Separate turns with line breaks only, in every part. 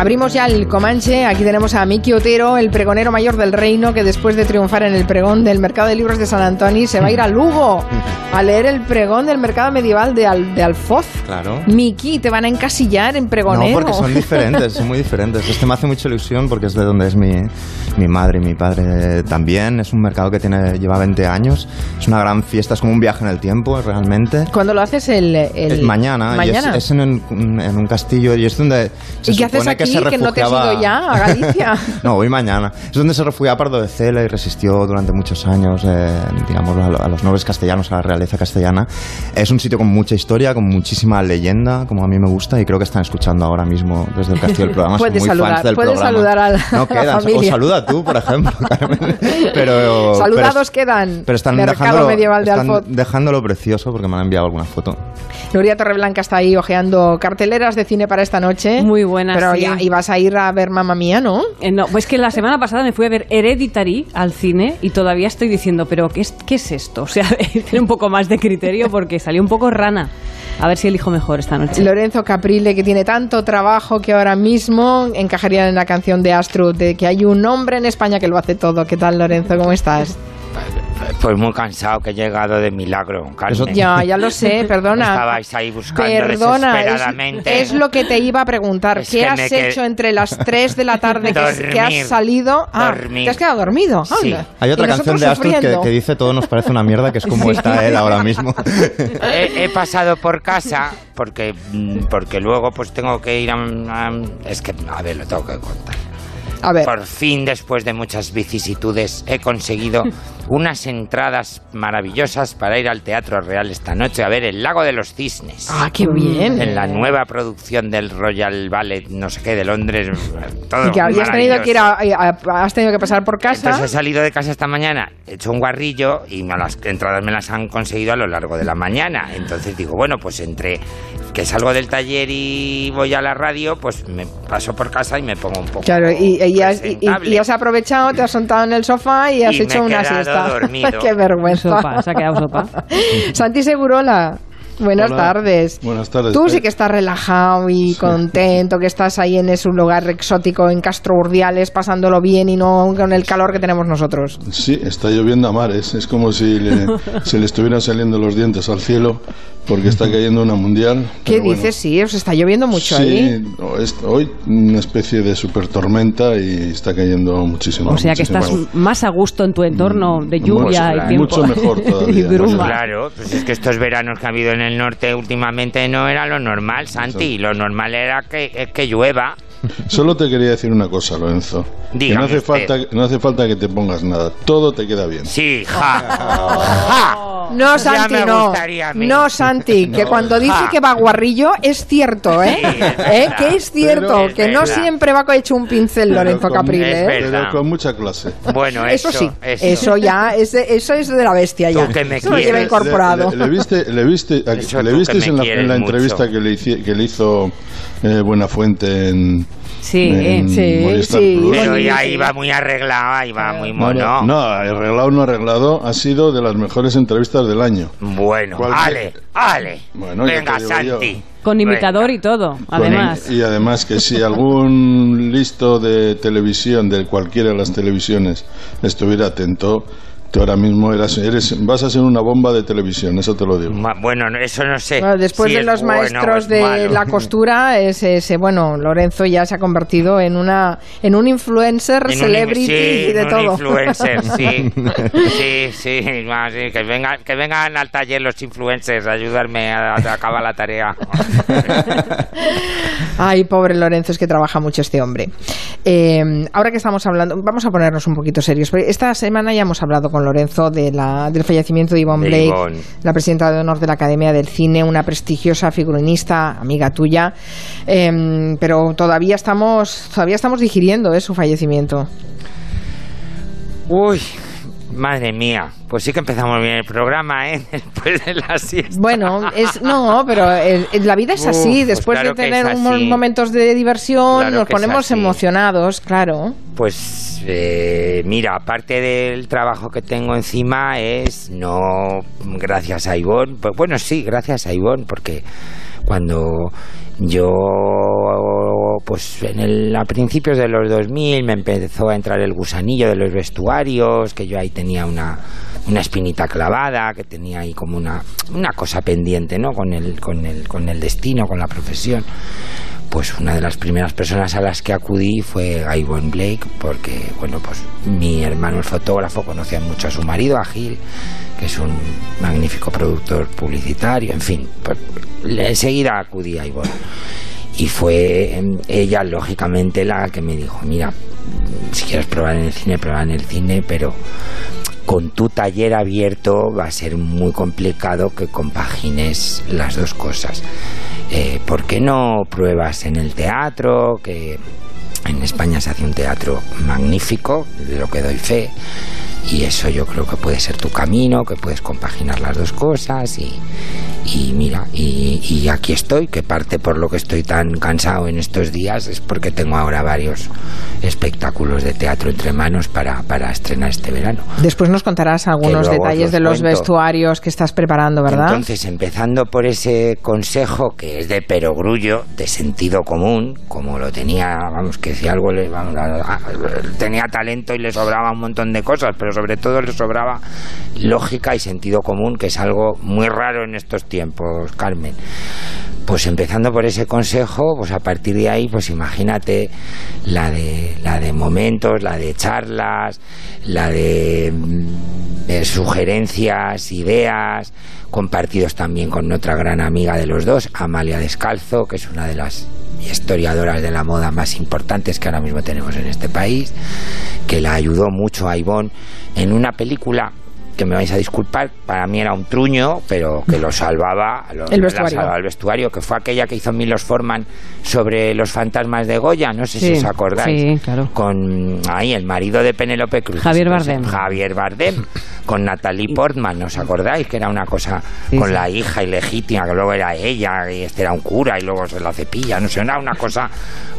Abrimos ya el Comanche. Aquí tenemos a Miki Otero, el pregonero mayor del reino, que después de triunfar en el pregón del Mercado de Libros de San Antonio se va a ir a Lugo a leer el pregón del mercado medieval de, de Alfoz.
Claro.
Miki, te van a encasillar en pregonero.
No, porque son diferentes, son muy diferentes. Este me hace mucha ilusión porque es de donde es mi, mi madre y mi padre también. Es un mercado que tiene, lleva 20 años. Es una gran fiesta, es como un viaje en el tiempo, realmente.
¿Cuándo lo haces? El, el...
mañana.
¿Mañana?
es, en, en, un castillo y es donde
se ¿Y qué haces aquí que, no te has ido ya a Galicia?
no, voy mañana. Es donde se refugiaba Pardo de Cela y resistió durante muchos años, eh, digamos, a, los nobles castellanos, a la realeza castellana. Es un sitio con mucha historia, con muchísima leyenda, como a mí me gusta, y creo que están escuchando ahora mismo desde el castillo del programa.
Puedes
saludar,
del puedes saludar a la,
no quedan,
O
saluda tú, por ejemplo, Carmen. Pero,
Saludados quedan.
Pero están, dejándolo, medieval de están dejándolo precioso porque me han enviado alguna foto.
Nuria Torreblanca está ahí hojeando carteleras de cine para esta noche.
Muy buenas.
Pero ya ibas a ir a ver Mamma Mía, ¿no?
Eh, no, pues que la semana pasada me fui a ver Hereditary al cine y todavía estoy diciendo, pero ¿qué es, qué es esto? O sea, tiene un poco más de criterio porque salió un poco rana. A ver si elijo mejor esta noche.
Lorenzo Caprile, que tiene tanto trabajo que ahora mismo encajaría en la canción de Astro de que hay un hombre en España que lo hace todo. ¿Qué tal, Lorenzo? ¿Cómo estás?
Pues muy cansado que he llegado de milagro, Carmen.
Ya, ya lo sé, perdona.
Estabais ahí buscando
perdona,
desesperadamente.
Es, lo que te iba a preguntar. ¿Qué has hecho entre las 3 de la tarde que, has salido? Ah, ¿te has quedado dormido?
Sí.
Hay otra canción de Astur que, dice todo nos parece una mierda, que es como está él ahora mismo.
He, pasado por casa porque, mm, porque luego pues tengo que ir a, a... Es que, a ver, lo tengo que contar. Por fin, después de muchas vicisitudes, he conseguido unas entradas maravillosas para ir al Teatro Real esta noche a ver El Lago de los Cisnes.
¡Ah, qué bien!
En la nueva producción del Royal Ballet, no sé qué, de Londres. Todo y
que habías tenido que ir has tenido que pasar por casa.
Entonces he salido de casa esta mañana, he hecho un guarrillo y las entradas me las han conseguido a lo largo de la mañana. Entonces digo, bueno, pues entre que salgo del taller y voy a la radio, pues me paso por casa y me pongo un poco.
Claro, y, y, has, y, has, aprovechado, te has sentado en el sofá y has hecho una siesta.
Dormido.
Qué vergüenza.
se ha quedado sopa.
Santi Segurola. Buenas tardes.
Buenas tardes.
Tú sí que estás relajado y contento, que estás ahí en ese lugar exótico en Castro Urdiales, pasándolo bien y no con el calor que tenemos nosotros.
Sí, está lloviendo a mares. Es como si le, se le estuvieran saliendo los dientes al cielo porque está cayendo una mundial.
¿Qué dices? Sí, os está lloviendo mucho
sí,
ahí.
hoy una especie de super tormenta y está cayendo muchísimo.
O sea que estás más a gusto en tu entorno de lluvia y tiempo.
Mucho mejor todavía.
Pues claro, pues es que estos veranos que ha habido en el norte últimamente no era lo normal, Santi. Lo normal era que, que llueva.
Solo te quería decir una cosa, Lorenzo. que no hace, falta, no hace falta que te pongas nada. Todo te queda bien.
Sí, ja.
No, Santi, no. No, Santi, que cuando dice que va guarrillo es cierto, ¿eh? ¿Eh? Que es cierto, que no siempre va hecho un pincel Lorenzo Caprile.
¿eh? Pero con mucha clase.
Bueno,
eso, sí. Eso. ya, es eso es de la bestia ya.
Que me
eso lo lleva incorporado.
Le, viste, le viste, le viste en la, en la entrevista que le, que le hizo eh, Buenafuente en
Sí, sí, sí.
Pero ya iba muy arreglado, iba muy mono.
No, arreglado no arreglado, ha sido de las mejores entrevistas del año.
Bueno, ale, ale. Venga, Santi.
Con imitador y todo, además.
y además que si algún listo de televisión, de cualquiera de las televisiones, estuviera atento, Tú ahora mismo eras, eres, vas a ser una bomba de televisión, eso te lo digo.
bueno, eso no sé.
después de los maestros de la costura, ese, bueno, Lorenzo ya se ha convertido en una en un influencer, celebrity y de todo.
influencer, sí. sí, sí, que, vengan, que vengan al taller los influencers a ayudarme a, acabar la tarea.
Ay, pobre Lorenzo, es que trabaja mucho este hombre. Eh, ahora que estamos hablando, vamos a ponernos un poquito serios. Esta semana ya hemos hablado con Lorenzo de la, del fallecimiento de Yvonne Blake, la presidenta de honor de la Academia del Cine, una prestigiosa figurinista, amiga tuya, em, pero todavía estamos, todavía estamos digiriendo ¿eh? su fallecimiento.
Uy, Madre mía, pues sí que empezamos bien el programa, ¿eh? Después de la siesta.
Bueno, es, no, pero la vida es así. Después de tener unos momentos de diversión, nos ponemos emocionados, claro.
Pues eh, mira, aparte del trabajo que tengo encima es no gracias a Ivonne. Pues, bueno, sí, gracias a Ivonne, porque cuando yo pues en el, a principios de los 2000 me empezó a entrar el gusanillo de los vestuarios, que yo ahí tenía una, una espinita clavada, que tenía ahí como una, una cosa pendiente, ¿no? Con el, con, el, con el destino, con la profesión pues una de las primeras personas a las que acudí fue Ivonne Blake, porque, bueno, pues mi hermano el fotógrafo conocía mucho a su marido, a Gil, que es un magnífico productor publicitario, en fin, pues enseguida acudí a Ivonne. Y fue em, ella, lógicamente, la que me dijo, mira, si quieres probar en el cine, prueba en el cine, pero con tu taller abierto va a ser muy complicado que compagines las dos cosas. Eh, ¿Por qué no pruebas en el teatro? Que en España se hace un teatro magnífico, de lo que doy fe y eso yo creo que puede ser tu camino, que puedes compaginar las dos cosas y, y mira, y, aquí estoy, que parte por lo que estoy tan cansado en estos días es porque tengo ahora varios espectáculos de teatro entre manos para, para estrenar este verano.
Después nos contarás algunos detalles de los vestuarios que estás preparando, ¿verdad?
Entonces, empezando por ese consejo que es de perogrullo, de sentido común, como lo tenía, vamos, que si algo le, tenía talento y le sobraba un montón de cosas, pero sobre todo le sobraba lógica y sentido común, que es algo muy raro en estos tiempos, Carmen. Pues empezando por ese consejo, pues a partir de ahí, pues imagínate la de, la de momentos, la de charlas, la de, mm, sugerencias, ideas, compartidos también con otra gran amiga de los dos, Amalia Descalzo, que es una de las historiadoras de la moda más importantes que ahora mismo tenemos en este país, que la ayudó mucho a Ivonne en una película que me vais a disculpar, para mí era un truño, pero que lo salvaba,
el, vestuario.
el vestuario, que fue aquella que hizo Milos Forman sobre los fantasmas de Goya, no sé si os acordáis, con ahí el marido de Penélope Cruz,
Javier Bardem.
Javier Bardem, con Natalie Portman, ¿os acordáis? Que era una cosa con la hija ilegítima, que luego era ella, y este era un cura, y luego se la cepilla, no sé, era una cosa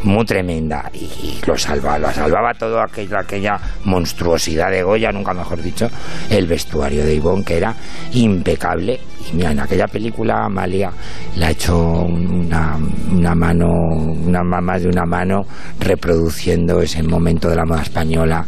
muy tremenda, y, lo salvaba, lo salvaba todo aquella, aquella monstruosidad de Goya, nunca mejor dicho, el vestuario de Ivonne que era impecable. Y mira, en aquella película Amalia le ha hecho una, una mano, una más de una mano reproduciendo ese momento de la moda española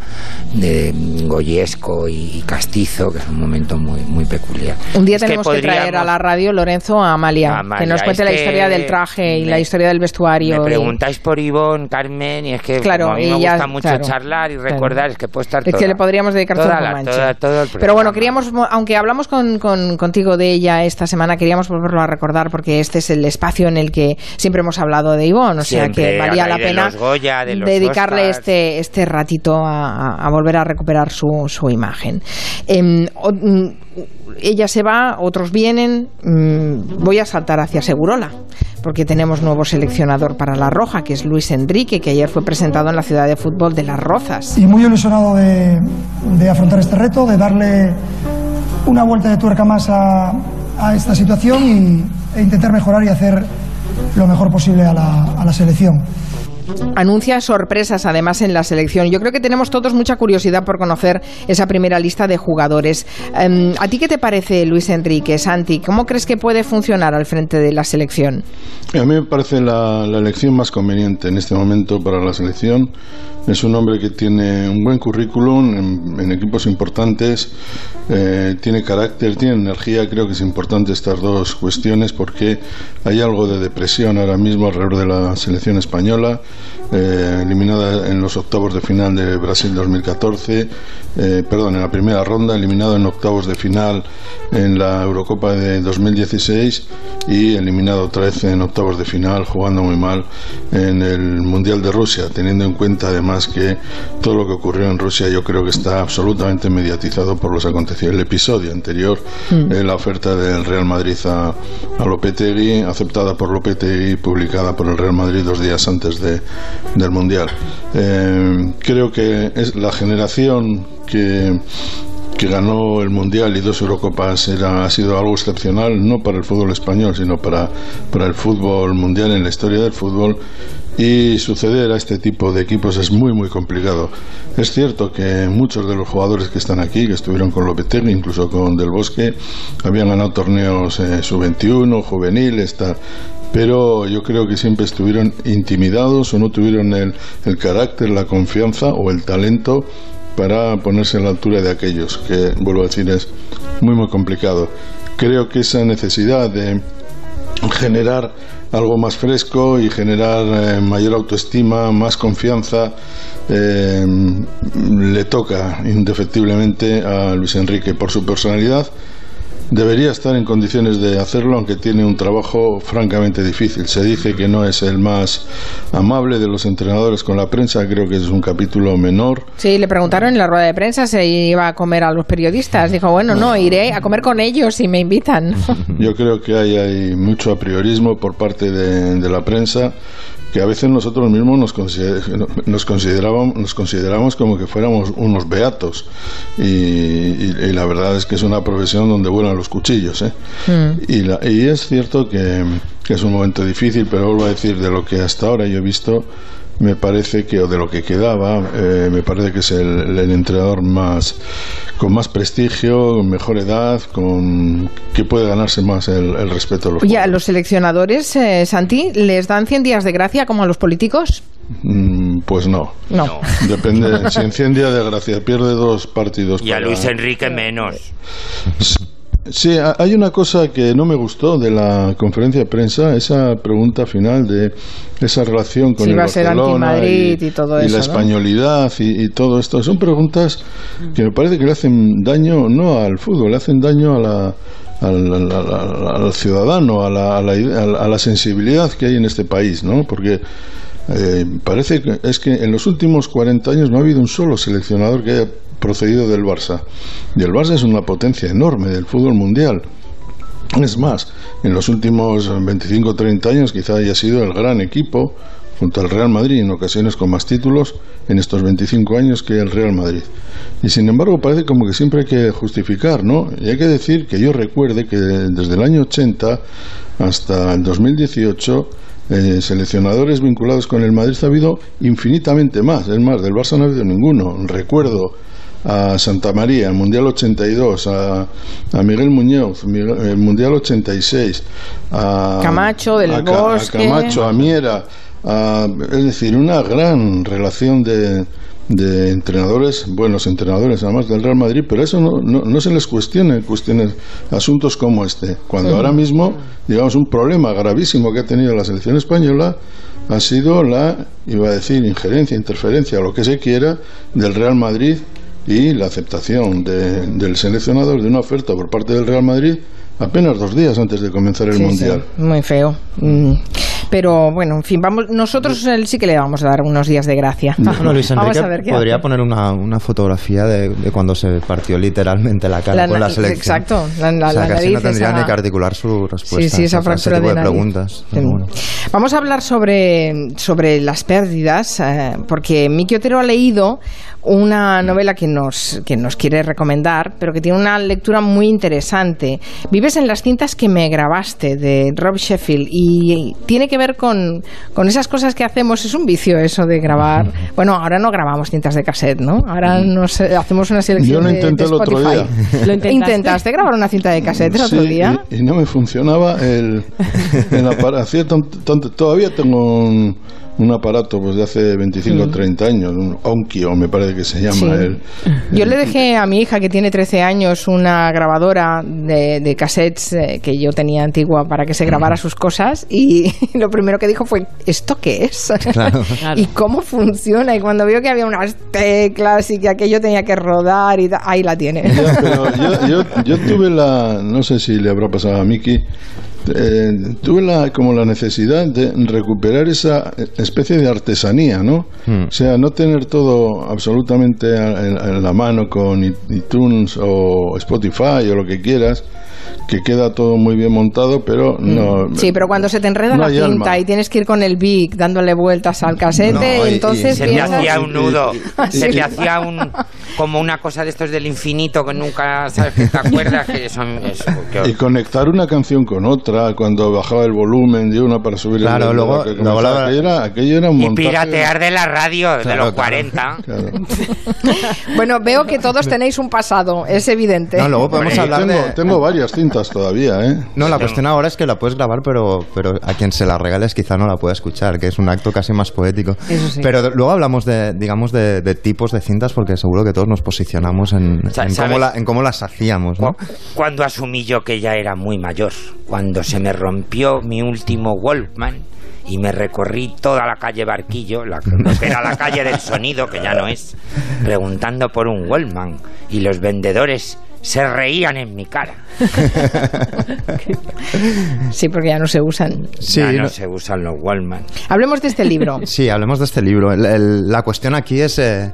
de Goyesco y Castizo, que es un momento muy, muy peculiar.
Un día tenemos que, traer a la radio Lorenzo a Amalia, que nos cuente la historia del traje y la historia del vestuario.
Me preguntáis por Ivonne, Carmen, y es que claro, a mí me gusta mucho charlar y recordar, es que puede estar
Es que le podríamos dedicar todo, la, todo el Pero bueno, queríamos, aunque hablamos con, contigo de ella esta semana, queríamos volverlo a recordar porque este es el espacio en el que siempre hemos hablado de Ivonne, o sea que valía la pena dedicarle este, este ratito a, volver a recuperar su, su imagen. Em, mm, ella se va, otros vienen. Mm, voy a saltar hacia Segurola, porque tenemos nuevo seleccionador para La Roja, que es Luis Enrique, que ayer fue presentado en la ciudad de fútbol de Las Rozas.
Y muy ilusionado de, de afrontar este reto, de darle una vuelta de tuerca más a, esta situación y, e intentar mejorar y hacer lo mejor posible a la selección
anuncia sorpresas además en la selección. Yo creo que tenemos todos mucha curiosidad por conocer esa primera lista de jugadores. Em, ¿A ti qué te parece, Luis Enrique, Santi? ¿Cómo crees que puede funcionar al frente de la selección?
A mí me parece la, elección más conveniente en este momento para la selección. Es un hombre que tiene un buen currículum en, equipos importantes, eh, tiene carácter, tiene energía. Creo que es importante estas dos cuestiones porque hay algo de depresión ahora mismo alrededor de la selección española. Eh, eliminada en los octavos de final de Brasil 2014, eh, perdón, en la primera ronda, eliminado en octavos de final en la Eurocopa de 2016 y eliminado otra vez en octavos de final, jugando muy mal en el Mundial de Rusia, teniendo en cuenta además que todo lo que ocurrió en Rusia yo creo que está absolutamente mediatizado por los acontecimientos. El episodio anterior, mm. eh, la oferta del Real Madrid a, a Lopetegui, aceptada por Lopetegui, publicada por el Real Madrid dos días antes de, del Mundial. Eh, creo que es la generación que que ganó el Mundial y dos Eurocopas era, ha sido algo excepcional, no para el fútbol español, sino para, para el fútbol mundial en la historia del fútbol. Y suceder a este tipo de equipos es muy, muy complicado. Es cierto que muchos de los jugadores que están aquí, que estuvieron con Lopetegui, incluso con Del Bosque, habían ganado torneos eh, sub-21, juvenil, pero yo creo que siempre estuvieron intimidados o no tuvieron el, el carácter, la confianza o el talento para ponerse a la altura de aquellos, que vuelvo a decir es muy muy complicado. Creo que esa necesidad de generar algo más fresco y generar eh, mayor autoestima, más confianza, eh, le toca indefectiblemente a Luis Enrique por su personalidad debería estar en condiciones de hacerlo, aunque tiene un trabajo francamente difícil. Se dice que no es el más amable de los entrenadores con la prensa, creo que es un capítulo menor.
Sí, le preguntaron en la rueda de prensa si iba a comer a los periodistas. Dijo, bueno, no, iré a comer con ellos si me invitan.
Yo creo que hay, hay mucho apriorismo por parte de, de la prensa que a veces nosotros mismos nos, nos, considerábamos, nos consideramos como que fuéramos unos beatos y, la verdad es que es una profesión donde vuelan los cuchillos ¿eh? mm. y, y, es cierto que, que, es un momento difícil pero vuelvo a decir de lo que hasta ahora yo he visto me parece que, o de lo que quedaba, eh, me parece que es el, entrenador más con más prestigio, con mejor edad, con que puede ganarse más el, respeto de los
¿Y a los seleccionadores, eh, Santi, les dan 100 días de gracia como a los políticos?
Mm, pues no.
No.
Depende. si en 100 días de gracia pierde dos partidos.
Y a Luis Enrique menos.
Sí, hay una cosa que no me gustó de la conferencia de prensa, esa pregunta final de esa relación con el Barcelona y, la españolidad y, todo esto. Son preguntas que me parece que le hacen daño no al fútbol, le hacen daño a la, al, ciudadano, a la, a la, sensibilidad que hay en este país, ¿no? Porque eh, parece que es que en los últimos 40 años no ha habido un solo seleccionador que haya procedido del Barça. Y el Barça es una potencia enorme del fútbol mundial. Es más, en los últimos 25 o 30 años quizá haya sido el gran equipo junto al Real Madrid, en ocasiones con más títulos en estos 25 años que el Real Madrid. Y sin embargo parece como que siempre hay que justificar, ¿no? Y hay que decir que yo recuerde que desde el año 80 hasta el 2018 eh, seleccionadores vinculados con el Madrid ha habido infinitamente más. Es más, del Barça no ha habido ninguno. Recuerdo a Santa María, el Mundial 82, a, a Miguel Muñoz, el Mundial 86, a
Camacho del
a, Camacho, a Miera, es decir, una gran relación de, de entrenadores, buenos entrenadores además del Real Madrid, pero eso no, no, se les cuestiona en cuestiones, asuntos como este, cuando ahora mismo, digamos, un problema gravísimo que ha tenido la selección española ha sido la, iba a decir, injerencia, interferencia, lo que se quiera, del Real Madrid y la aceptación del seleccionador de una oferta por parte del Real Madrid apenas dos días antes de comenzar el Mundial.
muy feo. Mm. Pero bueno, en fin, vamos, nosotros sí que le vamos a dar unos días de gracia.
Bueno, Luis Enrique podría poner una, una fotografía de, cuando se partió literalmente la cara con la selección.
Exacto, la, la,
o sea, así no tendría ni que articular su respuesta.
Sí, sí, esa fractura de, preguntas. Vamos a hablar sobre, sobre las pérdidas, eh, porque Miki Otero ha leído una novela que nos, que nos quiere recomendar, pero que tiene una lectura muy interesante. Vives en las cintas que me grabaste de Rob Sheffield y tiene que ver con, con esas cosas que hacemos. Es un vicio eso de grabar. Bueno, ahora no grabamos cintas de cassette, ¿no? Ahora nos hacemos una selección
Yo lo intenté el otro día.
¿Lo intentaste? grabar una cinta de cassette el otro día?
Y, no me funcionaba el, el aparato. Todavía tengo un un aparato pues de hace 25 o 30 años, un Onkyo me parece que se llama. El,
yo le dejé a mi hija que tiene 13 años una grabadora de, de cassettes eh, que yo tenía antigua para que se grabara sus cosas y lo primero que dijo fue, ¿esto qué es? ¿Y cómo funciona? Y cuando vio que había unas teclas y que aquello tenía que rodar y ahí la tiene.
yo, yo, yo tuve la, no sé si le habrá pasado a Miki, eh, tuve la, como la necesidad de recuperar esa especie de artesanía, ¿no? Hmm. O sea, no tener todo absolutamente en, la mano con iTunes o Spotify o lo que quieras, que queda todo muy bien montado, pero hmm. no.
Sí, pero cuando se te enreda la cinta y tienes que ir con el Big dándole vueltas al casete, entonces.
se te hacía un nudo, se te hacía un. como una cosa de estos del infinito que nunca sabes que te acuerdas que son
y conectar una canción con otra cuando bajaba el volumen de una para subir
claro,
el
luego, luego la...
aquello, era, aquello era un
y piratear de la radio de los 40
bueno veo que todos tenéis un pasado es evidente
no, luego podemos hablar
tengo,
de...
tengo varias cintas todavía ¿eh?
no la cuestión ahora es que la puedes grabar pero, pero a quien se la regales quizá no la pueda escuchar que es un acto casi más poético pero luego hablamos de digamos de, de tipos de cintas porque seguro que todos nos posicionamos en, en, cómo, las hacíamos. ¿no?
Cuando asumí yo que ya era muy mayor, cuando se me rompió mi último Walkman y me recorrí toda la calle Barquillo, la, que era la calle del sonido, que ya no es, preguntando por un Walkman y los vendedores se reían en mi cara.
sí, porque ya no se usan.
ya no, se usan los Walkman.
Hablemos de este libro.
Sí, hablemos de este libro. la cuestión aquí es eh,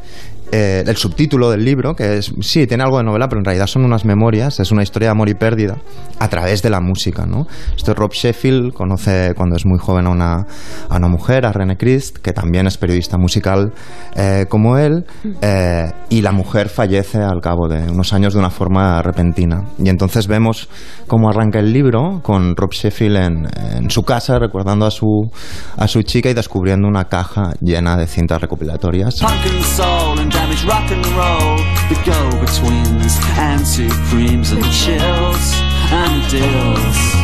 eh, el subtítulo del libro, que es, sí, tiene algo de novela, pero en realidad son unas memorias, es una historia de amor y pérdida a través de la música, ¿no? Esto es Rob Sheffield, conoce cuando es muy joven a una, a una mujer, a René Christ, que también es periodista musical eh, como él, eh, y la mujer fallece al cabo de unos años de una forma repentina. Y entonces vemos cómo arranca el libro con Rob Sheffield en, en su casa, recordando a su, a su chica y descubriendo una caja llena de cintas recopilatorias. Damage rock and roll, the go-betweens and supremes and chills and deals.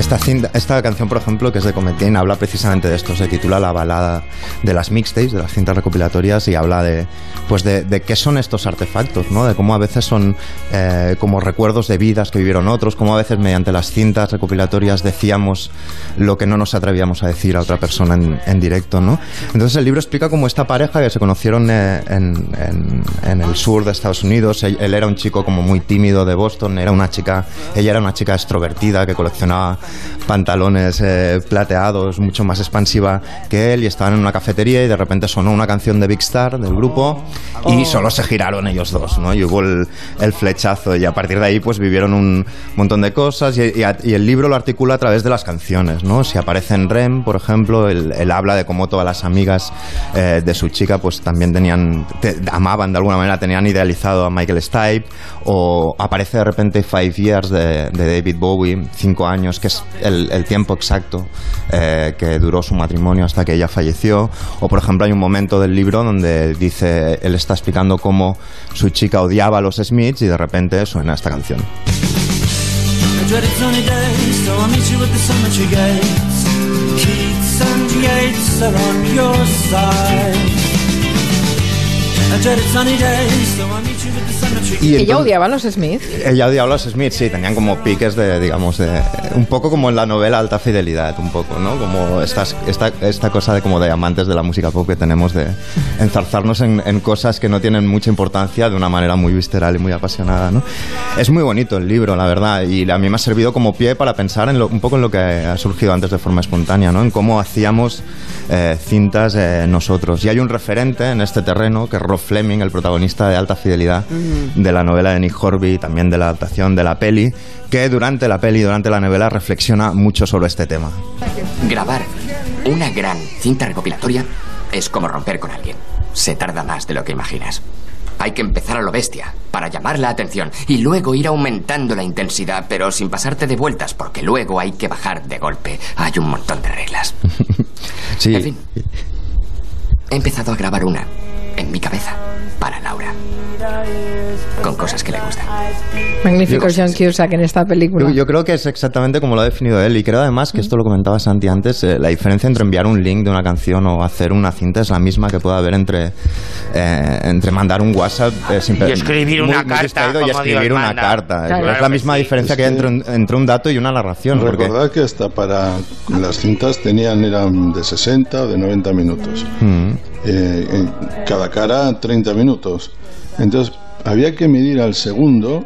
Esta, esta canción, por ejemplo, que es de Comet habla precisamente de esto. Se titula La balada de las mixtapes, de las cintas recopilatorias, y habla de, pues de, qué son estos artefactos, ¿no? De cómo a veces son eh, como recuerdos de vidas que vivieron otros, cómo a veces mediante las cintas recopilatorias decíamos lo que no nos atrevíamos a decir a otra persona en, directo, ¿no? Entonces el libro explica cómo esta pareja que se conocieron eh, en, el sur de Estados Unidos, él era un chico como muy tímido de Boston, era una chica, ella era una chica extrovertida que coleccionaba pantalones eh, plateados, mucho más expansiva que él, y estaban en una cafetería y de repente sonó una canción de Big Star del grupo y oh. solo se giraron ellos dos, ¿no? Y hubo el, flechazo y a partir de ahí pues vivieron un montón de cosas y, el libro lo articula a través de las canciones, ¿no? Si aparece en Rem, por ejemplo, él, habla de cómo todas las amigas eh, de su chica pues también tenían, amaban de alguna manera, tenían idealizado a Michael Stipe o aparece de repente Five Years de, de David Bowie, cinco años, que es el, tiempo exacto eh, que duró su matrimonio hasta que ella falleció. O, por ejemplo, hay un momento del libro donde dice, él está explicando cómo su chica odiaba a los Smiths y de repente suena esta canción.
Y ella odiaba a los Smith.
Ella odiaba a los Smith, sí, tenían como piques de, digamos, de un poco como en la novela Alta Fidelidad, un poco, ¿no? Como esta, esta cosa de como de amantes de la música pop que tenemos de enzarzarnos en, cosas que no tienen mucha importancia de una manera muy visceral y muy apasionada, ¿no? Es muy bonito el libro, la verdad, y a mí me ha servido como pie para pensar en un poco en lo que ha surgido antes de forma espontánea, ¿no? En cómo hacíamos eh, cintas eh, nosotros. Y hay un referente en este terreno que es Rob Fleming, el protagonista de Alta Fidelidad, de la novela de Nick Horby, también de la adaptación de la peli, que durante la peli, durante la novela, reflexiona mucho sobre este tema.
Grabar una gran cinta recopilatoria es como romper con alguien. Se tarda más de lo que imaginas. Hay que empezar a lo bestia, para llamar la atención, y luego ir aumentando la intensidad, pero sin pasarte de vueltas, porque luego hay que bajar de golpe. Hay un montón de reglas.
sí.
En fin, he empezado a grabar una, en mi cabeza, para Laura con cosas que le gustan.
Magnífico John Cusack en esta película.
Yo, creo que es exactamente como lo ha definido él y creo además que esto lo comentaba Santi antes, eh, la diferencia entre enviar un link de una canción o hacer una cinta es la misma que puede haber entre, eh, entre mandar un WhatsApp
eh, y escribir una carta
y escribir una carta. es la misma diferencia que hay entre, un dato y una narración.
Recordad que hasta para las cintas tenían eran de 60 o de 90 minutos. Mm. Cada cara 30 minutos. Entonces había que medir al segundo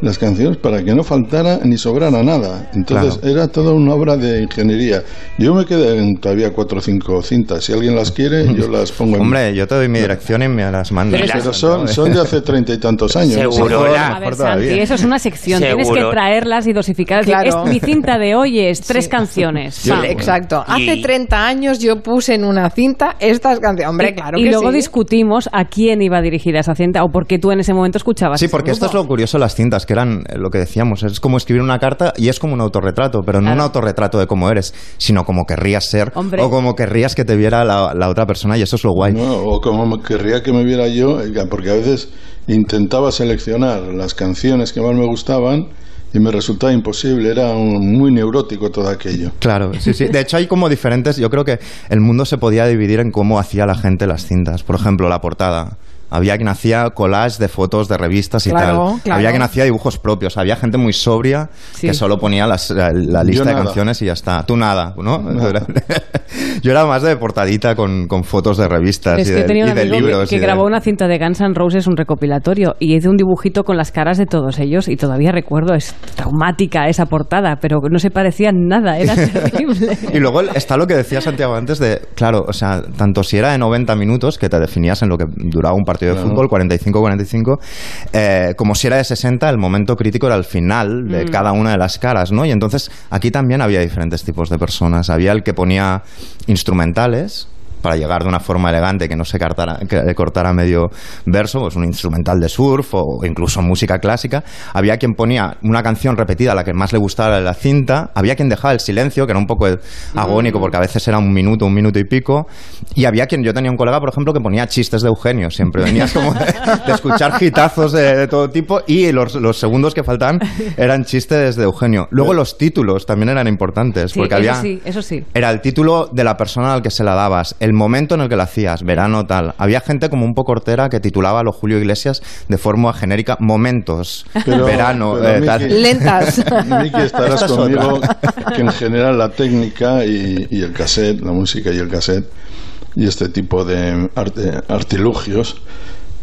las canciones para que no faltara ni sobrara nada. Entonces era toda una obra de ingeniería. Yo me quedé en todavía cuatro o cinco cintas. Si alguien las quiere, yo las pongo en
Hombre, yo te doy mi dirección y me las mando.
Pero, son, son, de hace treinta y tantos años.
Seguro. A ver, Santi, eso es una sección. Tienes que traerlas y dosificar. Claro. Es, mi cinta de hoy es tres canciones.
exacto. Hace 30 años yo puse en una cinta estas canciones. Hombre, claro.
Y luego discutimos a quién iba dirigida esa cinta o por qué tú en ese momento escuchabas.
Sí, porque esto es lo curioso de las cintas, que eran eh, lo que decíamos, es como escribir una carta y es como un autorretrato, pero no un autorretrato de cómo eres, sino como querrías ser o como querrías que te viera la, otra persona y eso es lo guay.
o como querría que me viera yo, porque a veces intentaba seleccionar las canciones que más me gustaban y me resultaba imposible, era muy neurótico todo aquello.
Claro, sí, sí. De hecho hay como diferentes, yo creo que el mundo se podía dividir en cómo hacía la gente las cintas. Por ejemplo, la portada. Había quien hacía collage de fotos de revistas y tal. Había quien hacía dibujos propios. Había gente muy sobria que solo ponía la, lista de canciones y ya está. Tú nada, ¿no? Yo era más de portadita con, fotos de revistas y, de, libros.
Que, grabó una cinta de Guns N' Roses, un recopilatorio, y hice un dibujito con las caras de todos ellos y todavía recuerdo, es traumática esa portada, pero no se parecía nada, era terrible.
y luego está lo que decía Santiago antes de, claro, o sea, tanto si era de 90 minutos, que te definías en lo que duraba un partido de fútbol, 45-45, eh, como si era de 60, el momento crítico era el final de mm. cada una de las caras, ¿no? Y entonces aquí también había diferentes tipos de personas. Había el que ponía instrumentales, para llegar de una forma elegante que no se cortara, que cortara medio verso, pues un instrumental de surf o incluso música clásica. Había quien ponía una canción repetida, la que más le gustara de la cinta. Había quien dejaba el silencio, que era un poco agónico porque a veces era un minuto, un minuto y pico. Y había quien, yo tenía un colega, por ejemplo, que ponía chistes de Eugenio. Siempre venías como de, escuchar gitazos de, todo tipo y los, los, segundos que faltaban eran chistes de Eugenio. Luego los títulos también eran importantes porque había...
Sí, eso sí.
Era el título de la persona al que se la dabas, el momento en el que lo hacías, verano tal. Había gente como un poco hortera que titulaba a los Julio Iglesias de forma genérica momentos, verano,
eh, Lentas.
Miki, estarás conmigo que en general la técnica y, el cassette, la música y el cassette y este tipo de artilugios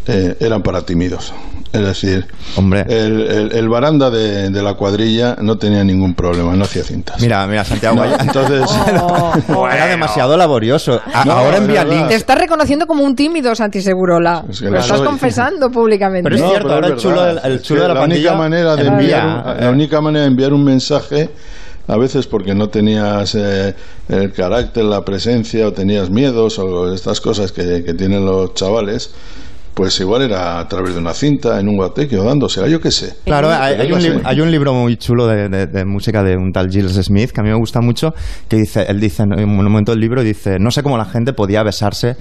eh, eran para tímidos. Es decir,
Hombre.
El, baranda de, la cuadrilla no tenía ningún problema, no hacía cintas.
Mira, mira, Santiago, entonces oh, era demasiado laborioso. ahora envía links.
Te estás reconociendo como un tímido, Santi Segurola. lo estás confesando públicamente.
Pero es cierto, ahora el chulo, el chulo de la,
la única manera de enviar, La única manera de enviar un mensaje a veces porque no tenías eh, el carácter, la presencia o tenías miedos o estas cosas que, que tienen los chavales, pues igual era a través de una cinta, en un guateque o dándose, yo qué sé.
Claro, hay, un libro muy chulo de, música de un tal Giles Smith que a mí me gusta mucho, que dice, él dice en un momento del libro, dice, no sé cómo la gente podía besarse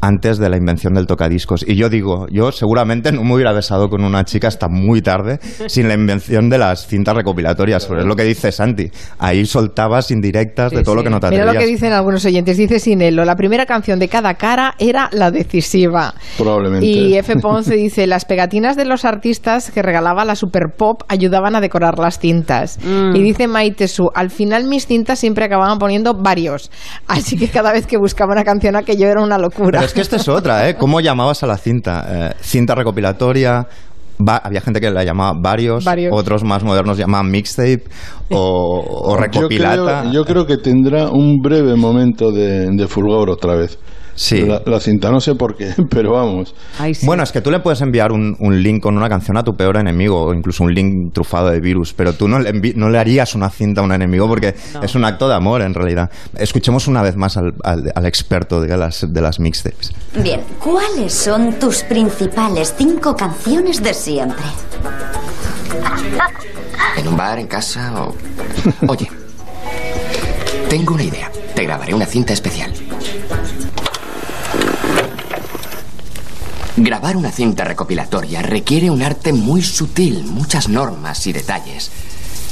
antes de la invención del tocadiscos. Y yo digo, yo seguramente no me hubiera besado con una chica hasta muy tarde sin la invención de las cintas recopilatorias. Pero es lo que dice Santi. Ahí soltabas indirectas de todo lo que no te
Mira lo que dicen algunos oyentes. Dice Sinelo, la primera canción de cada cara era la decisiva.
Probablemente.
Y F. Ponce dice, las pegatinas de los artistas que regalaba la Super Pop ayudaban a decorar las cintas. Mm. Y dice Maite Su, al final mis cintas siempre acababan poniendo varios. Así que cada vez que buscaba una canción aquello era una locura
es que esta es otra, ¿eh? ¿Cómo llamabas a la cinta? Eh, cinta recopilatoria, había gente que la llamaba varios, otros más modernos llamaban mixtape o, recopilata.
Yo creo, que tendrá un breve momento de, de fulgor otra vez.
Sí.
La, cinta no sé por qué, pero vamos.
Bueno, es que tú le puedes enviar un, link con una canción a tu peor enemigo o incluso un link trufado de virus, pero tú no le, no le harías una cinta a un enemigo porque es un acto de amor en realidad. Escuchemos una vez más al, al, experto de las, de las mixtapes.
Bien, ¿cuáles son tus principales cinco canciones de siempre?
¿En un bar, en casa o...? Oye, tengo una idea. Te grabaré una cinta especial. Grabar una cinta recopilatoria requiere un arte muy sutil, muchas normas y detalles.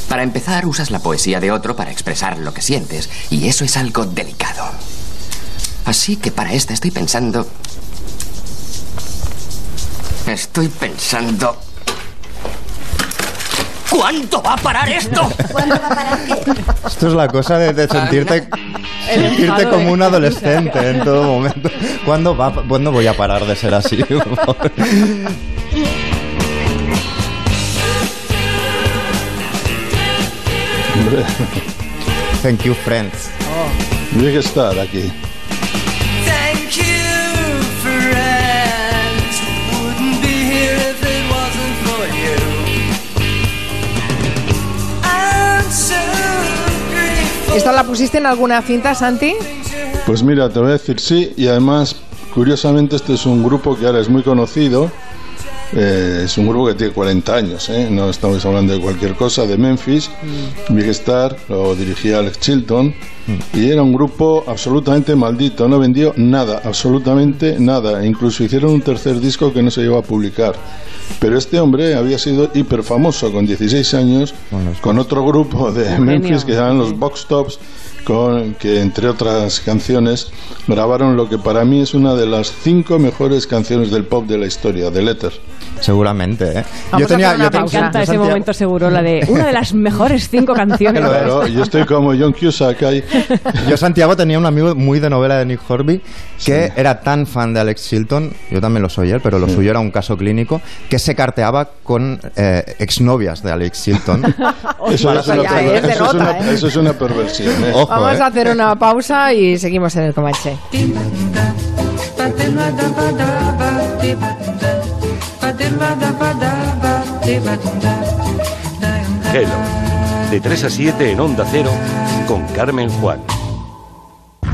Para empezar, usas la poesía de otro para expresar lo que sientes, y eso es algo delicado. Así que para esta estoy pensando... Estoy pensando... ¿Cuánto va a parar esto? ¿Cuándo va a parar
qué? Esto es la cosa de, sentirte, ah, sentirte como un adolescente en todo momento. ¿Cuándo, va, ¿Cuándo voy a parar de ser así? Thank you, friends.
Oh. Tiene que
estar aquí. Pusiste en alguna cinta, Santi?
Pues mira, te voy a decir sí, y además, curiosamente, este es un grupo que ahora es muy conocido. Eh, es un grupo que tiene 40 años, ¿eh? no estamos hablando de cualquier cosa, de Memphis. Mm. Big Star lo dirigía Alex Chilton mm. y era un grupo absolutamente maldito, no vendió nada, absolutamente nada. Incluso hicieron un tercer disco que no se llegó a publicar. Pero este hombre había sido hiper famoso con 16 años, con otro grupo de Memphis que se llaman los Box Tops, con, que entre otras canciones grabaron lo que para mí es una de las cinco mejores canciones del pop de la historia, de Letter.
Seguramente, ¿eh?
yo tenía, yo me encanta ese momento seguro, la de una de las mejores cinco canciones.
Claro, yo estoy como John Cusack ahí.
Yo, Santiago, tenía un amigo muy de novela de Nick Horby que era tan fan de Alex Chilton, yo también lo soy él, pero lo suyo era un caso clínico, que se carteaba con eh, exnovias de Alex Chilton.
eso, es una, eso, es una, perversión. ¿eh?
Vamos a hacer una pausa y seguimos en el Comanche.
Hello, de 3 a 7 en Onda Cero, con Carmen Juan.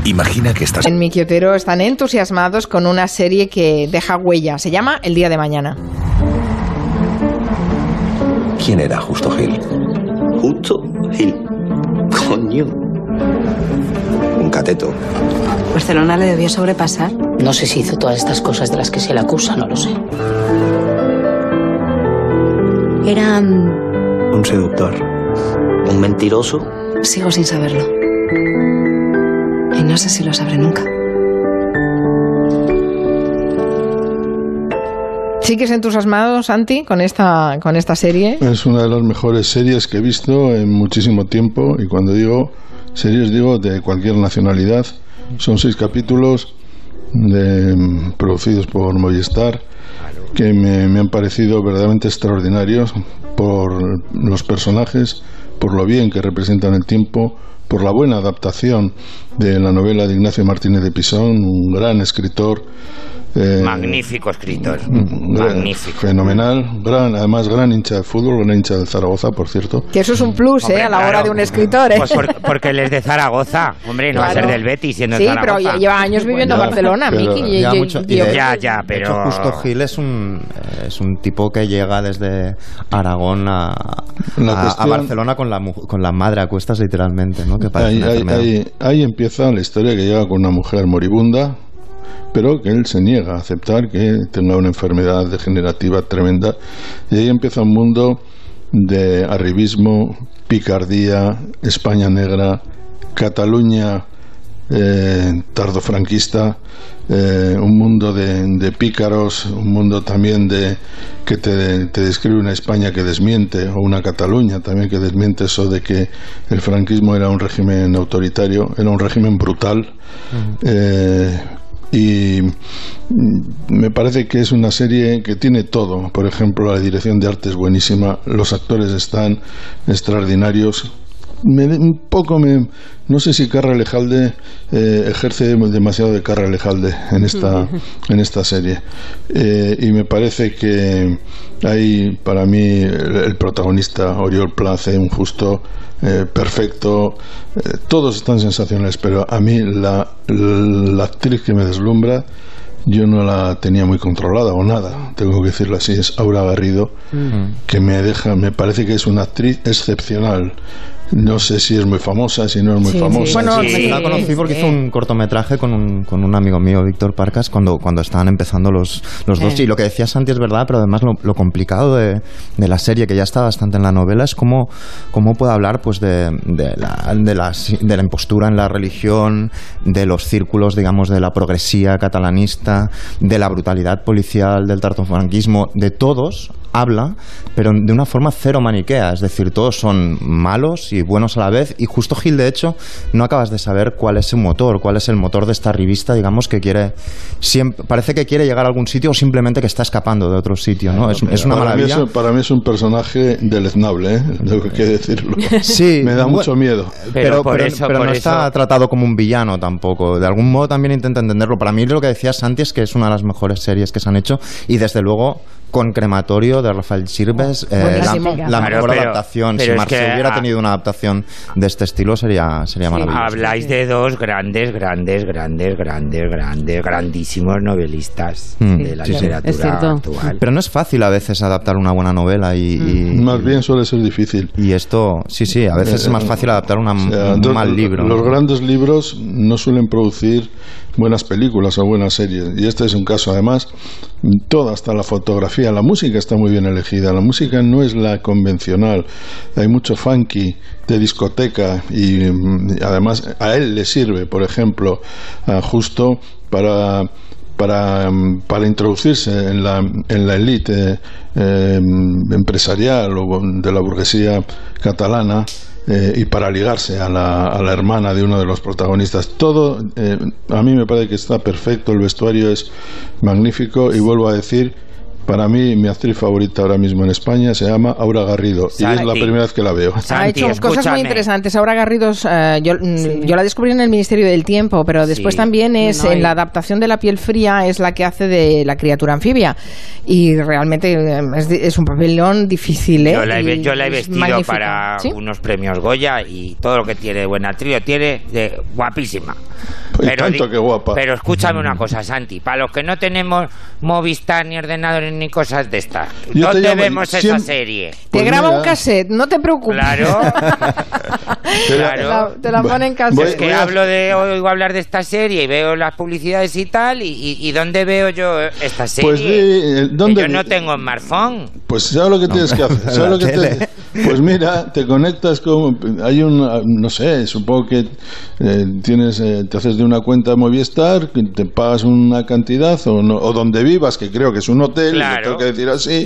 Imagina que estás...
En mi quiotero están entusiasmados con una serie que deja huella. Se llama El Día de Mañana.
¿Quién era Justo Gil?
Justo Gil. Coño. Un cateto.
¿Barcelona le debió sobrepasar?
No sé si hizo todas estas cosas de las que se le acusa, no lo sé.
Era...
Un seductor. Un mentiroso.
Sigo sin saberlo. Y no sé si lo sabré nunca.
¿Sigues entusiasmado, Santi, con esta, con esta serie?
Es una de las mejores series que he visto en muchísimo tiempo. Y cuando digo series, digo de cualquier nacionalidad. Son seis capítulos de, producidos por Movistar que me, han parecido verdaderamente extraordinarios por los personajes, por lo bien que representan el tiempo, por la buena adaptación de la novela de Ignacio Martínez de Pisón, un gran escritor
eh, magnífico escritor. Mm, magnífico.
Fenomenal. Gran, además, gran hincha de fútbol, gran hincha del Zaragoza, por cierto.
Que eso es un plus, ¿eh? A la hora de un escritor, ¿eh?
Pues porque él es de Zaragoza. Hombre, no va a ser del Betis siendo
sí,
de Zaragoza.
Sí, pero lleva años viviendo en Barcelona, Miki.
Ya, mucho,
ya, ya, pero.
Hecho, Justo Gil es un, es un tipo que llega desde Aragón a, a, Barcelona con la, con la madre a cuestas, literalmente, ¿no? Que
ahí, ahí, ahí empieza la historia que llega con una mujer moribunda pero que él se niega a aceptar que tenga una enfermedad degenerativa tremenda. Y ahí empieza un mundo de arribismo, picardía, España negra, Cataluña eh, tardofranquista, eh, un mundo de, pícaros, un mundo también de que te, describe una España que desmiente, o una Cataluña también que desmiente eso de que el franquismo era un régimen autoritario, era un régimen brutal, y me parece que es una serie que tiene todo. Por ejemplo, la dirección de arte es buenísima, los actores están extraordinarios. Un poco me, no sé si Carra Lejalde eh, ejerce demasiado de Carra Lejalde en esta en esta serie. Eh, y me parece que hay para mí el, protagonista Oriol Place un justo eh, perfecto, eh, todos están sensacionales, pero a mí la, la, actriz que me deslumbra, yo no la tenía muy controlada o nada, tengo que decirlo así, es Aura Garrido, que me deja, me parece que es una actriz excepcional. No sé si es muy famosa, si no es muy famosa.
Bueno, la conocí porque hizo un cortometraje con un, con un amigo mío, Víctor Parcas, cuando, cuando estaban empezando los, los dos. Y lo que decía Santi es verdad, pero además lo, complicado de, de, la serie, que ya está bastante en la novela, es cómo, cómo puede hablar pues de, de, la, de, la, de la impostura en la religión, de los círculos, digamos, de la progresía catalanista, de la brutalidad policial, del tartofranquismo, de todos habla, pero de una forma cero maniquea, es decir, todos son malos y buenos a la vez, y justo Gil, de hecho, no acabas de saber cuál es su motor, cuál es el motor de esta revista, digamos, que quiere, siempre, parece que quiere llegar a algún sitio o simplemente que está escapando de otro sitio, ¿no? Es, una
para
maravilla.
Mí es, para mí es un personaje deleznable, ¿eh? tengo que decirlo. Sí. Me da mucho miedo.
Pero, pero, no está tratado como un villano tampoco. De algún modo también intenta entenderlo. Para mí lo que decía Santi es que es una de las mejores series que se han hecho y desde luego con Crematorio de Rafael Sirves, eh, la, mejor adaptación. si Marce hubiera tenido una adaptación de este estilo sería, sería maravilloso.
Habláis de dos grandes, grandes, grandes, grandes, grandes, grandísimos novelistas mm. de la literatura actual.
Pero no es fácil a veces adaptar una buena novela y,
mm. Más bien suele ser difícil.
Y esto, sí, sí, a veces es más fácil adaptar una, un mal libro.
Los grandes libros no suelen producir buenas películas o buenas series. Y este es un caso, además, toda hasta la fotografía, la música está muy bien elegida. La música no es la convencional. Hay mucho funky de discoteca y, además a él le sirve, por ejemplo, justo para para, para, introducirse en la, en la élite eh, empresarial o de la burguesía catalana eh, y para ligarse a la, a la, hermana de uno de los protagonistas. Todo eh, a mí me parece que está perfecto, el vestuario es magnífico y vuelvo a decir para mí, mi actriz favorita ahora mismo en España se llama Aura Garrido y es la primera vez que la veo.
ha hecho cosas muy interesantes. Aura Garrido, eh, mm, yo, la descubrí en el Ministerio del Tiempo, pero después también es en la adaptación de La piel fría, es la que hace de la criatura anfibia. Y realmente eh, es, un papelón difícil. ¿eh?
Yo, la he, vestido para unos premios Goya y todo lo que tiene buena trío tiene de guapísima.
Pues pero, tanto que guapa.
pero escúchame una cosa, Santi. Para los que no tenemos Movistar ni ordenador ni cosas de estas, ¿dónde vemos esa serie?
te pues graba un cassette, no te preocupes.
Claro.
claro. Te, la, ponen en cassette.
Es que hablo de, oigo hablar de esta serie y veo las publicidades y tal, y, ¿dónde veo yo esta pues serie? Pues yo no tengo smartphone.
Pues ¿sabes lo que tienes que hacer? ¿Sabes lo que te, pues mira, te conectas con... Hay un... No sé, supongo que eh, tienes eh, te haces de una cuenta Movistar, te pagas una cantidad, o, o donde vivas, que creo que es un hotel, tengo que decir así,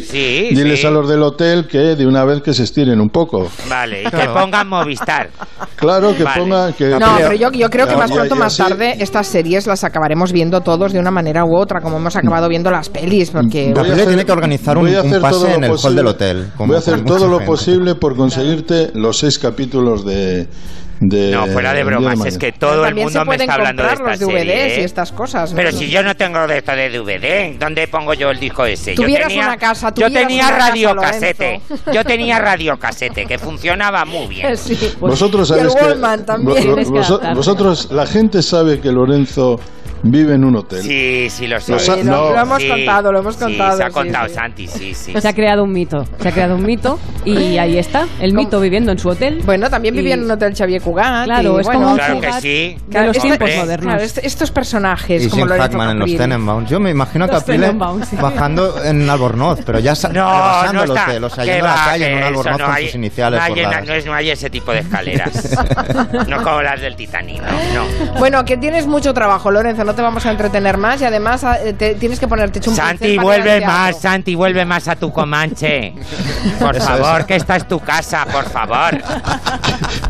diles a los del hotel que de una vez que se estiren un poco.
Vale, y que pongan Movistar.
Claro, que pongan... Que,
no, pero yo, yo creo que más pronto más tarde estas series las acabaremos viendo todos de una manera u otra, como hemos acabado viendo las pelis, porque...
tiene que organizar un, pase en el hall del hotel.
Voy a hacer todo lo posible por conseguirte los seis capítulos de,
no, fuera de bromas, es que todo el mundo me está hablando de estas
DVDs
serie,
y estas cosas.
Pero si yo no tengo de esto de DVD, ¿dónde pongo yo el disco ese?
Tuvieras
yo tenía,
una casa,
yo tenía radiocasete, yo tenía radiocasete que funcionaba muy bien.
vosotros sabéis que, vosotros la gente sabe que Lorenzo vive en un hotel.
Sí, sí, lo sé.
lo, hemos contado, lo hemos contado.
se ha contado Santi, sí, sí.
Se ha creado un mito, se ha creado un mito y ahí está, el mito viviendo en su hotel.
Bueno, también vivía en un hotel Xavier Cugat.
Claro, es como
claro que sí.
De los tiempos modernos.
estos personajes,
y
como
Jim Hackman en los Tenenbaums. Yo me imagino a Caprile bajando en en pero ya no, no el hotel, o sea, yendo a la calle en un Albornoz con sus iniciales
no, hay, ese tipo de escaleras. no como las del Titanic, no.
Bueno, que tienes mucho trabajo, Lorenzo, no te vamos a entretener más y además ah, tienes que ponerte un
Santi, vuelve más, Santi, vuelve más a tu Comanche. Por favor, que esta es tu casa, por favor.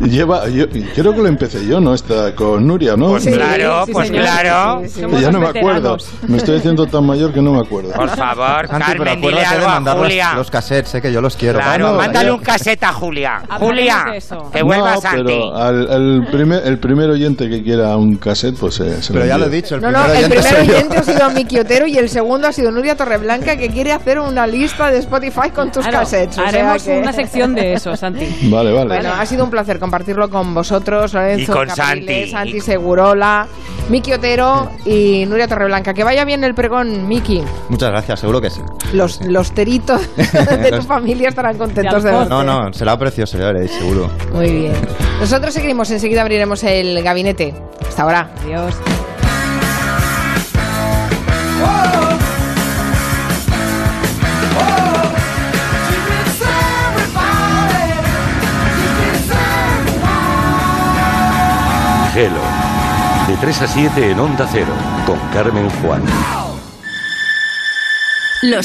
Lleva, yo, creo que lo empecé yo, ¿no? Está con Nuria, ¿no?
Pues claro, pues claro.
ya no me acuerdo. Me estoy haciendo tan mayor que no me acuerdo.
Por favor, Carmen, dile algo a Julia.
Los, cassettes, sé que yo los quiero.
Claro, mándale un cassette a Julia. Julia, que vuelva no, Santi.
Pero al, el, primer, el primer oyente que quiera un cassette, pues eh, se
Pero ya lo he dicho, el
no, no, el primer oyente ha sido Miki Otero y el segundo ha sido Nuria Torreblanca que quiere hacer una lista de Spotify con tus cassettes.
haremos una sección de eso, Santi.
Vale, vale.
Bueno, ha sido un placer compartirlo con vosotros, Lorenzo,
y con Santi.
Santi Segurola, Miki Otero y Nuria Torreblanca. Que vaya bien el pregón, Miki.
Muchas gracias, seguro que sí.
Los, los teritos de tu familia estarán contentos de, verte.
No, no, será precioso, ya veréis, seguro.
Muy bien. Nosotros seguimos, enseguida abriremos el gabinete. Hasta ahora.
Adiós.
Gelo. De 3 a 7 en Onda Cero, con Carmen Juan.
Los